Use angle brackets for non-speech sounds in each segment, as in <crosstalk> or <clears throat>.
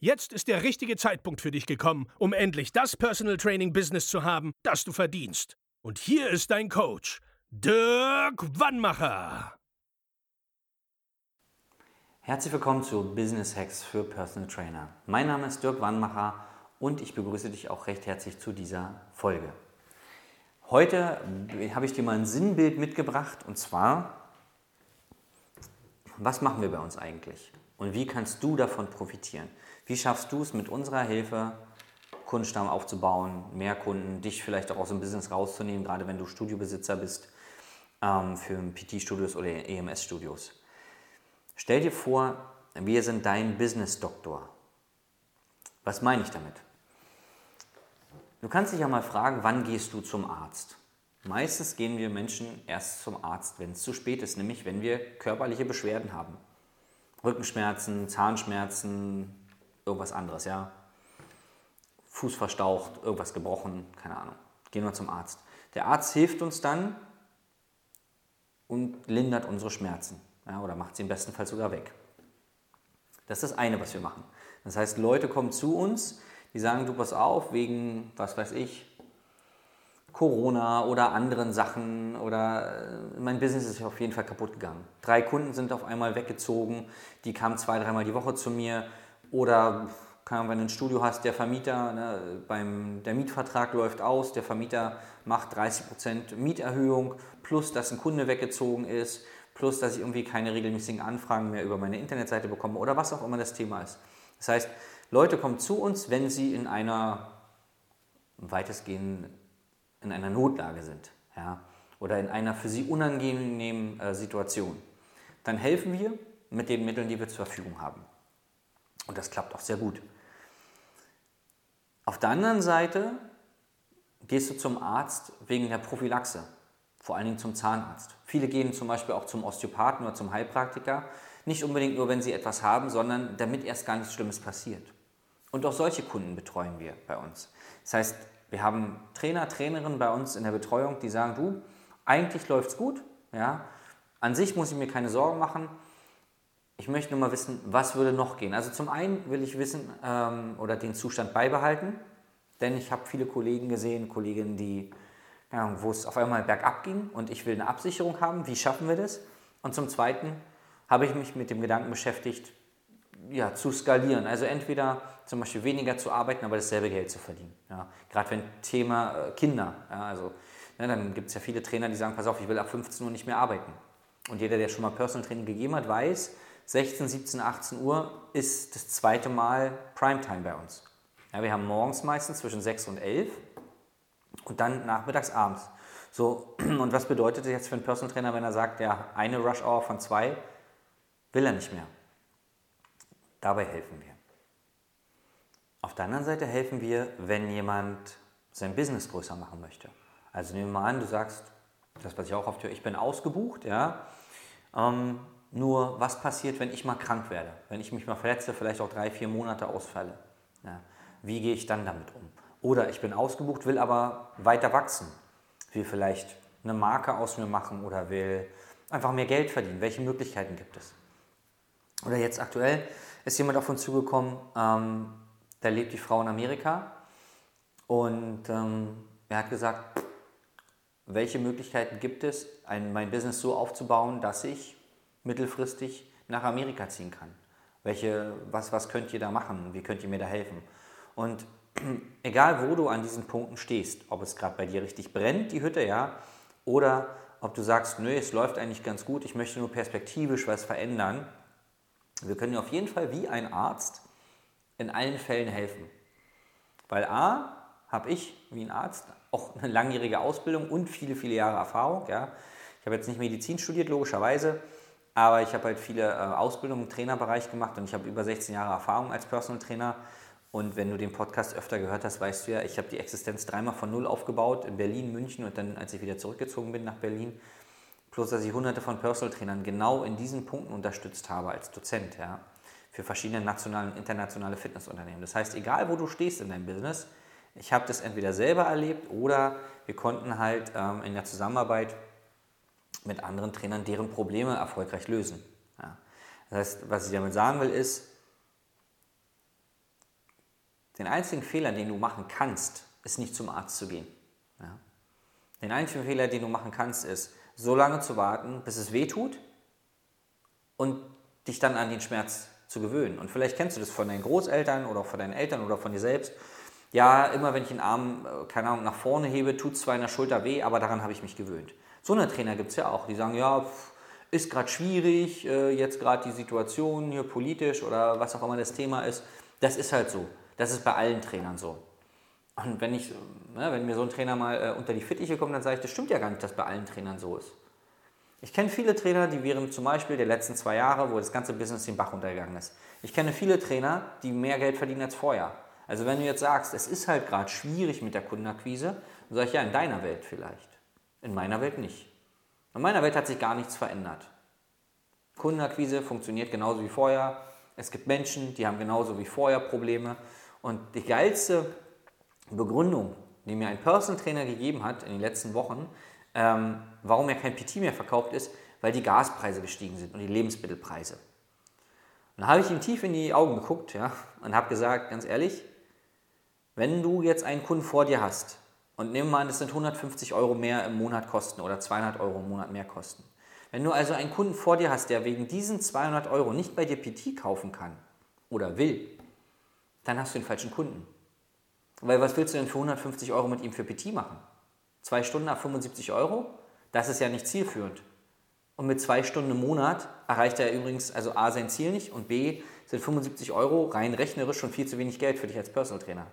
Jetzt ist der richtige Zeitpunkt für dich gekommen, um endlich das Personal Training Business zu haben, das du verdienst. Und hier ist dein Coach, Dirk Wannmacher. Herzlich willkommen zu Business Hacks für Personal Trainer. Mein Name ist Dirk Wannmacher und ich begrüße dich auch recht herzlich zu dieser Folge. Heute habe ich dir mal ein Sinnbild mitgebracht und zwar, was machen wir bei uns eigentlich und wie kannst du davon profitieren? Wie schaffst du es mit unserer Hilfe, Kundenstamm aufzubauen, mehr Kunden, dich vielleicht auch aus dem Business rauszunehmen, gerade wenn du Studiobesitzer bist ähm, für PT-Studios oder EMS-Studios? Stell dir vor, wir sind dein Business-Doktor. Was meine ich damit? Du kannst dich ja mal fragen, wann gehst du zum Arzt? Meistens gehen wir Menschen erst zum Arzt, wenn es zu spät ist, nämlich wenn wir körperliche Beschwerden haben. Rückenschmerzen, Zahnschmerzen, irgendwas anderes, ja. Fuß verstaucht, irgendwas gebrochen, keine Ahnung. Gehen wir zum Arzt. Der Arzt hilft uns dann und lindert unsere Schmerzen ja, oder macht sie im besten Fall sogar weg. Das ist das eine, was wir machen. Das heißt, Leute kommen zu uns, die sagen, du pass auf, wegen, was weiß ich, Corona oder anderen Sachen oder äh, mein Business ist auf jeden Fall kaputt gegangen. Drei Kunden sind auf einmal weggezogen, die kamen zwei, dreimal die Woche zu mir, oder wenn du ein Studio hast, der Vermieter, ne, beim, der Mietvertrag läuft aus, der Vermieter macht 30% Mieterhöhung, plus dass ein Kunde weggezogen ist, plus dass ich irgendwie keine regelmäßigen Anfragen mehr über meine Internetseite bekomme oder was auch immer das Thema ist. Das heißt, Leute kommen zu uns, wenn sie in einer weitestgehend in einer Notlage sind ja, oder in einer für sie unangenehmen äh, Situation. Dann helfen wir mit den Mitteln, die wir zur Verfügung haben. Und das klappt auch sehr gut. Auf der anderen Seite gehst du zum Arzt wegen der Prophylaxe, vor allen Dingen zum Zahnarzt. Viele gehen zum Beispiel auch zum Osteopathen oder zum Heilpraktiker, nicht unbedingt nur, wenn sie etwas haben, sondern damit erst gar nichts Schlimmes passiert. Und auch solche Kunden betreuen wir bei uns. Das heißt, wir haben Trainer, Trainerinnen bei uns in der Betreuung, die sagen, du, eigentlich läuft es gut, ja, an sich muss ich mir keine Sorgen machen, ich möchte nur mal wissen, was würde noch gehen. Also zum einen will ich wissen ähm, oder den Zustand beibehalten, denn ich habe viele Kollegen gesehen, Kolleginnen, die, ja, wo es auf einmal bergab ging und ich will eine Absicherung haben. Wie schaffen wir das? Und zum Zweiten habe ich mich mit dem Gedanken beschäftigt, ja, zu skalieren. Also entweder zum Beispiel weniger zu arbeiten, aber dasselbe Geld zu verdienen. Ja. Gerade wenn Thema äh, Kinder, ja, also ne, dann gibt es ja viele Trainer, die sagen, pass auf, ich will ab 15 Uhr nicht mehr arbeiten. Und jeder, der schon mal Personal Training gegeben hat, weiß, 16, 17, 18 Uhr ist das zweite Mal Primetime bei uns. Ja, wir haben morgens meistens zwischen 6 und 11 und dann nachmittags abends. So, <clears throat> und was bedeutet das jetzt für einen Personal Trainer, wenn er sagt, ja, eine Rush Hour von zwei will er nicht mehr? Dabei helfen wir. Auf der anderen Seite helfen wir, wenn jemand sein Business größer machen möchte. Also nehmen wir mal an, du sagst, das was ich auch oft höre, ich bin ausgebucht, ja. Ähm, nur, was passiert, wenn ich mal krank werde? Wenn ich mich mal verletze, vielleicht auch drei, vier Monate ausfalle? Ja, wie gehe ich dann damit um? Oder ich bin ausgebucht, will aber weiter wachsen. Will vielleicht eine Marke aus mir machen oder will einfach mehr Geld verdienen. Welche Möglichkeiten gibt es? Oder jetzt aktuell ist jemand auf uns zugekommen, ähm, da lebt die Frau in Amerika und ähm, er hat gesagt, welche Möglichkeiten gibt es, ein, mein Business so aufzubauen, dass ich mittelfristig nach Amerika ziehen kann? Welche, was, was könnt ihr da machen? Wie könnt ihr mir da helfen? Und <clears throat> egal, wo du an diesen Punkten stehst, ob es gerade bei dir richtig brennt, die Hütte, ja, oder ob du sagst, nö, es läuft eigentlich ganz gut, ich möchte nur perspektivisch was verändern, wir können dir auf jeden Fall wie ein Arzt in allen Fällen helfen. Weil A, habe ich wie ein Arzt auch eine langjährige Ausbildung und viele, viele Jahre Erfahrung. Ja. Ich habe jetzt nicht Medizin studiert, logischerweise, aber ich habe halt viele äh, Ausbildungen im Trainerbereich gemacht und ich habe über 16 Jahre Erfahrung als Personal Trainer. Und wenn du den Podcast öfter gehört hast, weißt du ja, ich habe die Existenz dreimal von Null aufgebaut, in Berlin, München und dann, als ich wieder zurückgezogen bin nach Berlin. Plus, dass ich hunderte von Personal Trainern genau in diesen Punkten unterstützt habe als Dozent, ja, für verschiedene nationale und internationale Fitnessunternehmen. Das heißt, egal wo du stehst in deinem Business, ich habe das entweder selber erlebt oder wir konnten halt ähm, in der Zusammenarbeit mit anderen Trainern deren Probleme erfolgreich lösen. Ja. Das heißt, was ich damit sagen will, ist, den einzigen Fehler, den du machen kannst, ist nicht zum Arzt zu gehen. Ja. Den einzigen Fehler, den du machen kannst, ist, so lange zu warten, bis es weh tut und dich dann an den Schmerz zu gewöhnen. Und vielleicht kennst du das von deinen Großeltern oder von deinen Eltern oder von dir selbst ja, immer wenn ich den Arm, äh, keine Ahnung, nach vorne hebe, tut es zwar in der Schulter weh, aber daran habe ich mich gewöhnt. So eine Trainer gibt es ja auch, die sagen, ja, ist gerade schwierig, äh, jetzt gerade die Situation hier politisch oder was auch immer das Thema ist. Das ist halt so. Das ist bei allen Trainern so. Und wenn, ich, ne, wenn mir so ein Trainer mal äh, unter die Fittiche kommt, dann sage ich, das stimmt ja gar nicht, dass bei allen Trainern so ist. Ich kenne viele Trainer, die während zum Beispiel der letzten zwei Jahre, wo das ganze Business den Bach runtergegangen ist. Ich kenne viele Trainer, die mehr Geld verdienen als vorher. Also wenn du jetzt sagst, es ist halt gerade schwierig mit der Kundenakquise, dann sage ich ja, in deiner Welt vielleicht. In meiner Welt nicht. In meiner Welt hat sich gar nichts verändert. Kundenakquise funktioniert genauso wie vorher. Es gibt Menschen, die haben genauso wie vorher Probleme. Und die geilste Begründung, die mir ein Personal Trainer gegeben hat in den letzten Wochen, ähm, warum er kein PT mehr verkauft ist, weil die Gaspreise gestiegen sind und die Lebensmittelpreise. Und dann habe ich ihm tief in die Augen geguckt ja, und habe gesagt, ganz ehrlich, wenn du jetzt einen Kunden vor dir hast und nehmen wir an, das sind 150 Euro mehr im Monat kosten oder 200 Euro im Monat mehr kosten. Wenn du also einen Kunden vor dir hast, der wegen diesen 200 Euro nicht bei dir PT kaufen kann oder will, dann hast du den falschen Kunden. Weil was willst du denn für 150 Euro mit ihm für PT machen? Zwei Stunden ab 75 Euro? Das ist ja nicht zielführend. Und mit zwei Stunden im Monat erreicht er übrigens also A sein Ziel nicht und B sind 75 Euro rein rechnerisch schon viel zu wenig Geld für dich als Personal Trainer.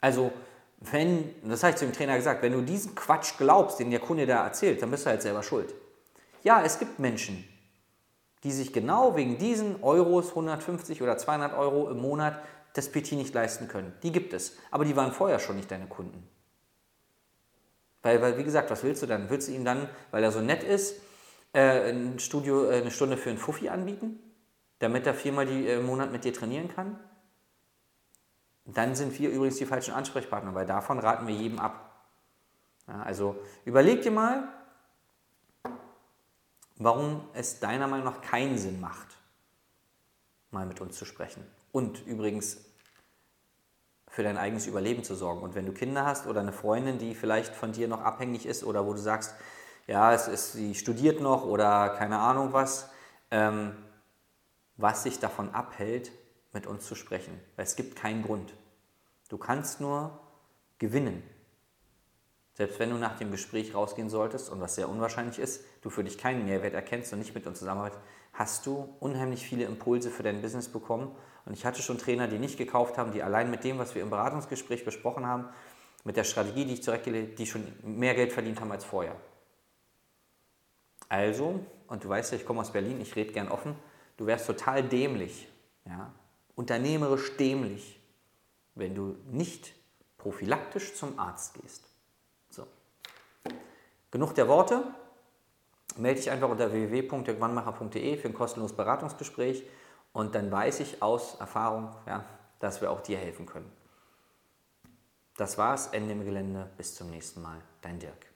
Also, wenn, das habe ich zu dem Trainer gesagt, wenn du diesen Quatsch glaubst, den der Kunde da erzählt, dann bist du halt selber schuld. Ja, es gibt Menschen, die sich genau wegen diesen Euros, 150 oder 200 Euro im Monat, das PT nicht leisten können. Die gibt es. Aber die waren vorher schon nicht deine Kunden. Weil, weil wie gesagt, was willst du dann? Willst du ihm dann, weil er so nett ist, äh, ein Studio, äh, eine Stunde für einen Fuffi anbieten, damit er viermal die, äh, im Monat mit dir trainieren kann? Dann sind wir übrigens die falschen Ansprechpartner, weil davon raten wir jedem ab. Ja, also überleg dir mal, warum es deiner Meinung nach keinen Sinn macht, mal mit uns zu sprechen. Und übrigens für dein eigenes Überleben zu sorgen. Und wenn du Kinder hast oder eine Freundin, die vielleicht von dir noch abhängig ist oder wo du sagst, ja, es ist, sie studiert noch oder keine Ahnung was, ähm, was sich davon abhält, mit uns zu sprechen. Weil es gibt keinen Grund. Du kannst nur gewinnen. Selbst wenn du nach dem Gespräch rausgehen solltest und was sehr unwahrscheinlich ist, du für dich keinen Mehrwert erkennst und nicht mit uns zusammenarbeitest, hast du unheimlich viele Impulse für dein Business bekommen. Und ich hatte schon Trainer, die nicht gekauft haben, die allein mit dem, was wir im Beratungsgespräch besprochen haben, mit der Strategie, die ich zurechtgelegt die schon mehr Geld verdient haben als vorher. Also, und du weißt ja, ich komme aus Berlin, ich rede gern offen, du wärst total dämlich, ja, unternehmerisch dämlich, wenn du nicht prophylaktisch zum Arzt gehst. So. Genug der Worte. Melde dich einfach unter www.jörgwannmacher.de für ein kostenloses Beratungsgespräch und dann weiß ich aus Erfahrung, ja, dass wir auch dir helfen können. Das war's, Ende im Gelände. Bis zum nächsten Mal. Dein Dirk.